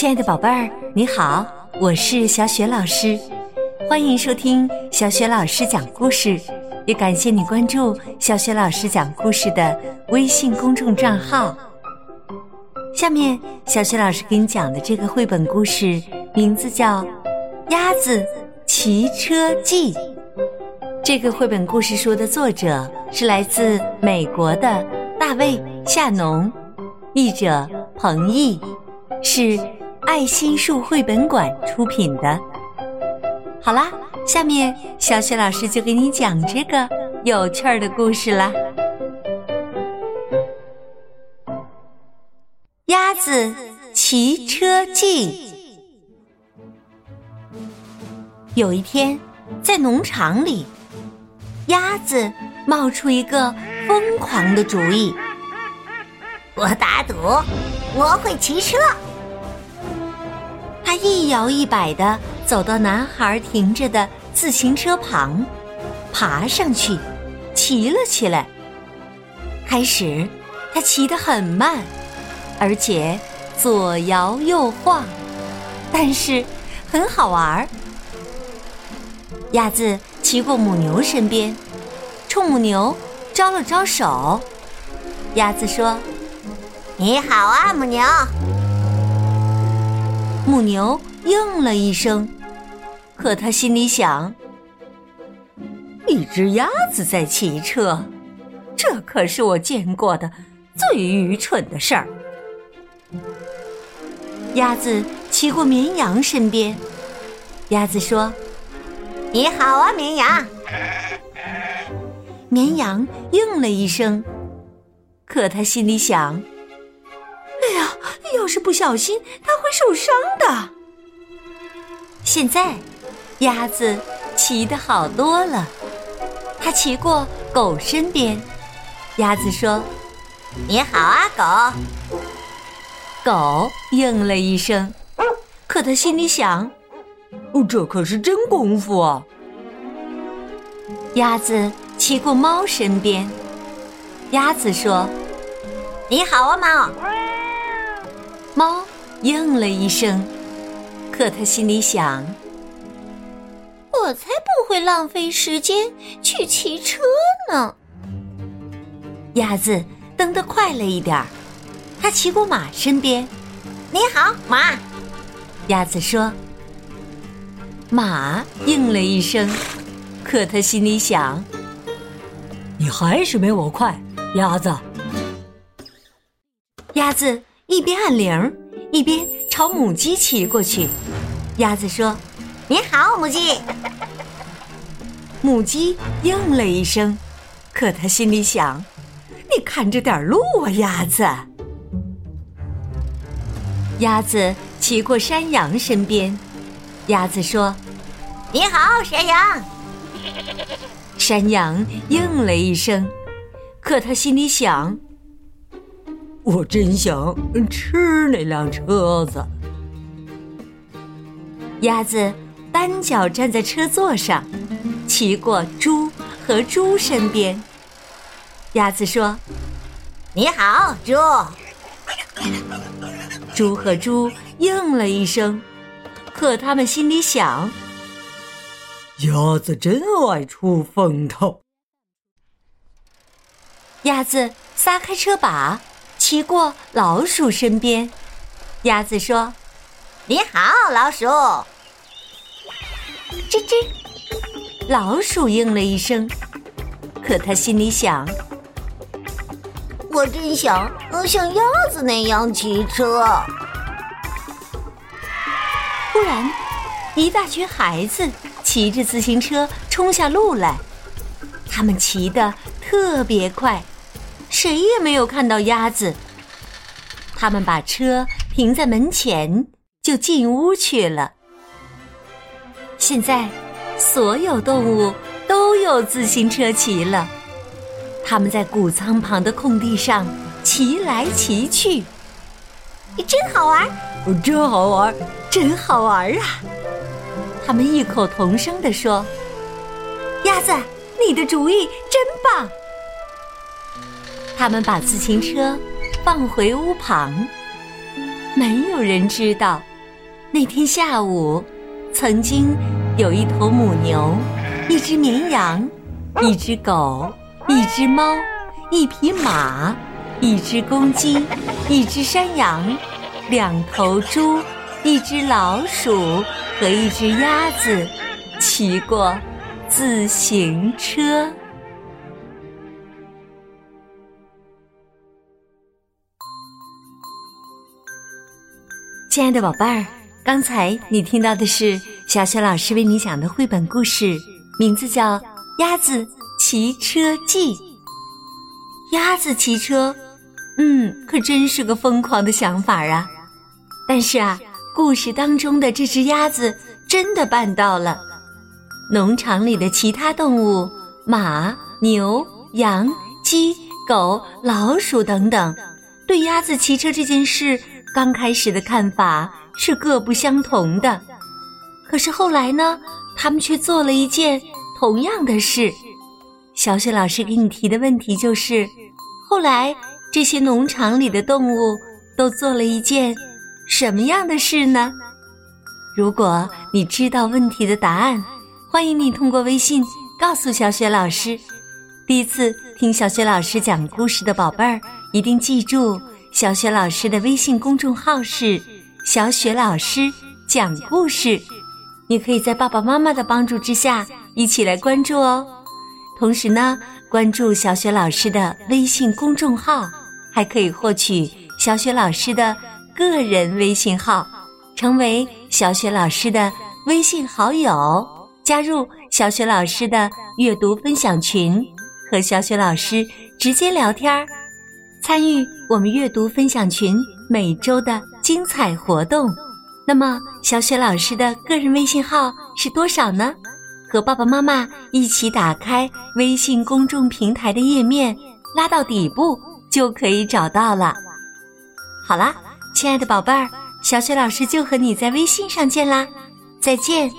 亲爱的宝贝儿，你好，我是小雪老师，欢迎收听小雪老师讲故事，也感谢你关注小雪老师讲故事的微信公众账号。下面，小雪老师给你讲的这个绘本故事名字叫《鸭子骑车记》。这个绘本故事书的作者是来自美国的大卫·夏农，译者彭毅，是。爱心树绘本馆出品的。好啦，下面小雪老师就给你讲这个有趣儿的故事啦。鸭子骑车记。有一天，在农场里，鸭子冒出一个疯狂的主意：我打赌，我会骑车。他一摇一摆地走到男孩停着的自行车旁，爬上去，骑了起来。开始，他骑得很慢，而且左摇右晃，但是很好玩儿。鸭子骑过母牛身边，冲母牛招了招手。鸭子说：“你好啊，母牛。”母牛应了一声，可他心里想：一只鸭子在骑车，这可是我见过的最愚蠢的事儿。鸭子骑过绵羊身边，鸭子说：“你好啊，绵羊。”绵羊应了一声，可他心里想。是不小心，它会受伤的。现在，鸭子骑得好多了。它骑过狗身边，鸭子说：“你好啊，狗。”狗应了一声，可它心里想：“这可是真功夫啊！”鸭子骑过猫身边，鸭子说：“你好啊，猫。”猫应了一声，可它心里想：“我才不会浪费时间去骑车呢。”鸭子蹬得快了一点儿，它骑过马身边。“你好，马。”鸭子说。马应了一声，可它心里想：“你还是没我快，鸭子。”鸭子。一边按铃，一边朝母鸡骑过去。鸭子说：“你好，母鸡。”母鸡应了一声，可它心里想：“你看着点路啊，鸭子。”鸭子骑过山羊身边，鸭子说：“你好，山羊。”山羊应了一声，可它心里想。我真想吃那辆车子。鸭子单脚站在车座上，骑过猪和猪身边。鸭子说：“你好，猪。”猪和猪应了一声，可他们心里想：“鸭子真爱出风头。”鸭子撒开车把。骑过老鼠身边，鸭子说：“你好，老鼠。”吱吱，老鼠应了一声，可他心里想：“我真想像鸭子那样骑车。”突然，一大群孩子骑着自行车冲下路来，他们骑得特别快。谁也没有看到鸭子。他们把车停在门前，就进屋去了。现在，所有动物都有自行车骑了。他们在谷仓旁的空地上骑来骑去，真好玩！真好玩！真好玩啊！他们异口同声地说：“鸭子，你的主意真棒！”他们把自行车放回屋旁，没有人知道那天下午，曾经有一头母牛，一只绵羊，一只狗，一只猫，一匹马，一只公鸡，一只山羊，两头猪，一只老鼠和一只鸭子，骑过自行车。亲爱的宝贝儿，刚才你听到的是小雪老师为你讲的绘本故事，名字叫《鸭子骑车记》。鸭子骑车，嗯，可真是个疯狂的想法啊！但是啊，故事当中的这只鸭子真的办到了。农场里的其他动物，马、牛、羊、鸡、狗、老鼠等等，对鸭子骑车这件事。刚开始的看法是各不相同的，可是后来呢，他们却做了一件同样的事。小雪老师给你提的问题就是：后来这些农场里的动物都做了一件什么样的事呢？如果你知道问题的答案，欢迎你通过微信告诉小雪老师。第一次听小雪老师讲故事的宝贝儿，一定记住。小雪老师的微信公众号是“小雪老师讲故事”，你可以在爸爸妈妈的帮助之下一起来关注哦。同时呢，关注小雪老师的微信公众号，还可以获取小雪老师的个人微信号，成为小雪老师的微信好友，加入小雪老师的阅读分享群，和小雪老师直接聊天儿。参与我们阅读分享群每周的精彩活动，那么小雪老师的个人微信号是多少呢？和爸爸妈妈一起打开微信公众平台的页面，拉到底部就可以找到了。好啦，亲爱的宝贝儿，小雪老师就和你在微信上见啦，再见。